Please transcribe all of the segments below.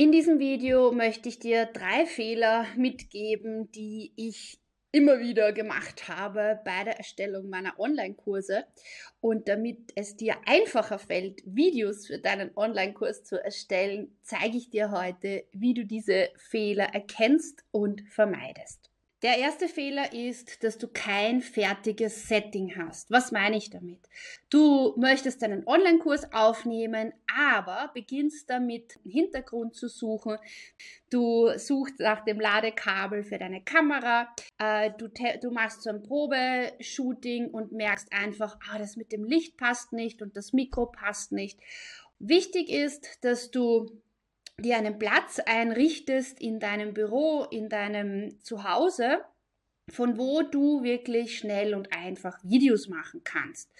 In diesem Video möchte ich dir drei Fehler mitgeben, die ich immer wieder gemacht habe bei der Erstellung meiner Online-Kurse. Und damit es dir einfacher fällt, Videos für deinen Online-Kurs zu erstellen, zeige ich dir heute, wie du diese Fehler erkennst und vermeidest. Der erste Fehler ist, dass du kein fertiges Setting hast. Was meine ich damit? Du möchtest einen Online-Kurs aufnehmen, aber beginnst damit, einen Hintergrund zu suchen. Du suchst nach dem Ladekabel für deine Kamera. Äh, du, du machst so ein Probeshooting und merkst einfach, ah, das mit dem Licht passt nicht und das Mikro passt nicht. Wichtig ist, dass du dir einen Platz einrichtest in deinem Büro, in deinem Zuhause, von wo du wirklich schnell und einfach Videos machen kannst.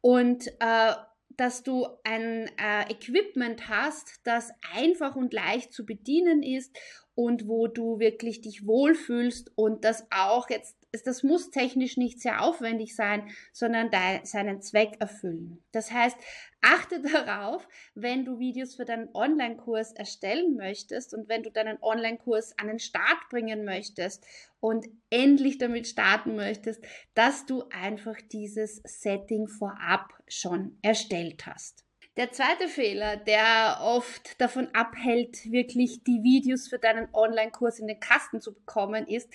Und äh, dass du ein äh, Equipment hast, das einfach und leicht zu bedienen ist und wo du wirklich dich wohlfühlst und das auch jetzt das muss technisch nicht sehr aufwendig sein, sondern seinen Zweck erfüllen. Das heißt, achte darauf, wenn du Videos für deinen Online-Kurs erstellen möchtest und wenn du deinen Online-Kurs an den Start bringen möchtest und endlich damit starten möchtest, dass du einfach dieses Setting vorab schon erstellt hast. Der zweite Fehler, der oft davon abhält, wirklich die Videos für deinen Online-Kurs in den Kasten zu bekommen, ist,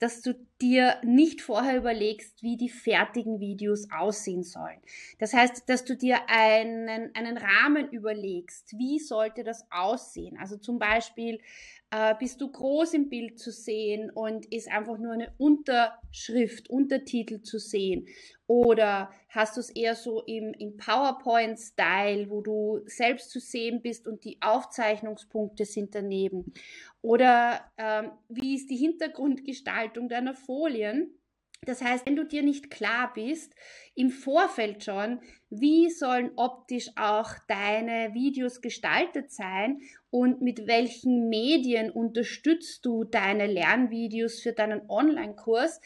dass du dir nicht vorher überlegst, wie die fertigen Videos aussehen sollen. Das heißt, dass du dir einen, einen Rahmen überlegst. Wie sollte das aussehen? Also zum Beispiel, äh, bist du groß im Bild zu sehen und ist einfach nur eine Unterschrift, Untertitel zu sehen? Oder hast du es eher so im, im PowerPoint-Style, wo du selbst zu sehen bist und die Aufzeichnungspunkte sind daneben? Oder ähm, wie ist die Hintergrundgestaltung deiner Folien? Das heißt, wenn du dir nicht klar bist, im Vorfeld schon, wie sollen optisch auch deine Videos gestaltet sein und mit welchen Medien unterstützt du deine Lernvideos für deinen Online-Kurs,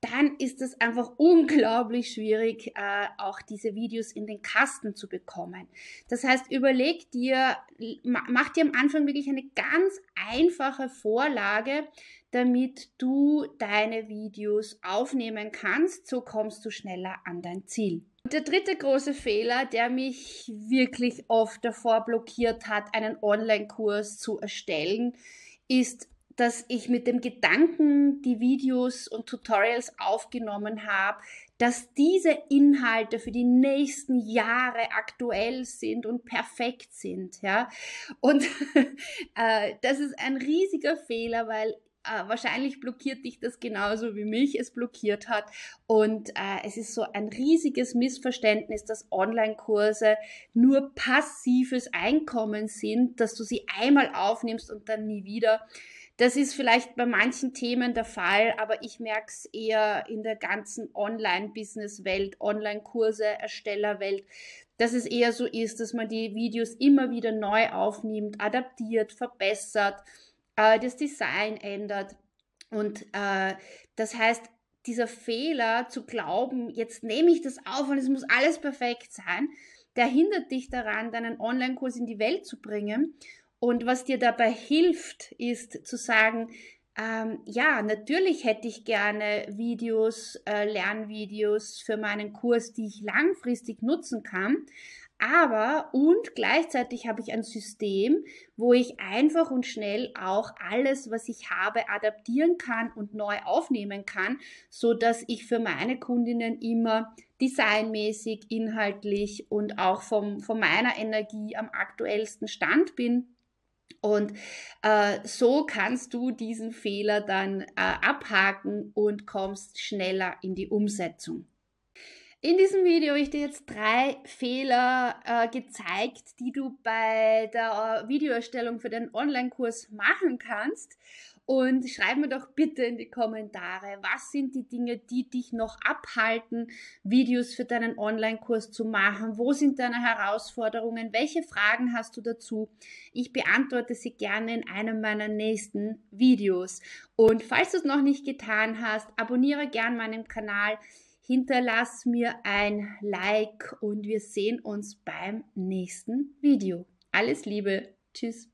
dann ist es einfach unglaublich schwierig, äh, auch diese Videos in den Kasten zu bekommen. Das heißt, überleg dir, mach dir am Anfang wirklich eine ganz einfache Vorlage, damit du deine Videos aufnehmen kannst. So kommst du schneller an dein Ziel. Der dritte große Fehler, der mich wirklich oft davor blockiert hat, einen Online-Kurs zu erstellen, ist dass ich mit dem Gedanken die Videos und Tutorials aufgenommen habe, dass diese Inhalte für die nächsten Jahre aktuell sind und perfekt sind, ja. Und äh, das ist ein riesiger Fehler, weil äh, wahrscheinlich blockiert dich das genauso wie mich es blockiert hat. Und äh, es ist so ein riesiges Missverständnis, dass Online-Kurse nur passives Einkommen sind, dass du sie einmal aufnimmst und dann nie wieder. Das ist vielleicht bei manchen Themen der Fall, aber ich merke es eher in der ganzen Online-Business-Welt, Online-Kurse, Erstellerwelt, dass es eher so ist, dass man die Videos immer wieder neu aufnimmt, adaptiert, verbessert, äh, das Design ändert. Und äh, das heißt, dieser Fehler zu glauben, jetzt nehme ich das auf und es muss alles perfekt sein, der hindert dich daran, deinen Online-Kurs in die Welt zu bringen. Und was dir dabei hilft, ist zu sagen, ähm, ja, natürlich hätte ich gerne Videos, äh, Lernvideos für meinen Kurs, die ich langfristig nutzen kann. Aber und gleichzeitig habe ich ein System, wo ich einfach und schnell auch alles, was ich habe, adaptieren kann und neu aufnehmen kann, so dass ich für meine Kundinnen immer designmäßig, inhaltlich und auch vom, von meiner Energie am aktuellsten Stand bin und äh, so kannst du diesen Fehler dann äh, abhaken und kommst schneller in die Umsetzung. In diesem Video habe ich dir jetzt drei Fehler äh, gezeigt, die du bei der äh, Videoerstellung für den Online-Kurs machen kannst. Und schreib mir doch bitte in die Kommentare, was sind die Dinge, die dich noch abhalten, Videos für deinen Online-Kurs zu machen? Wo sind deine Herausforderungen? Welche Fragen hast du dazu? Ich beantworte sie gerne in einem meiner nächsten Videos. Und falls du es noch nicht getan hast, abonniere gerne meinen Kanal hinterlass mir ein Like und wir sehen uns beim nächsten Video. Alles Liebe. Tschüss.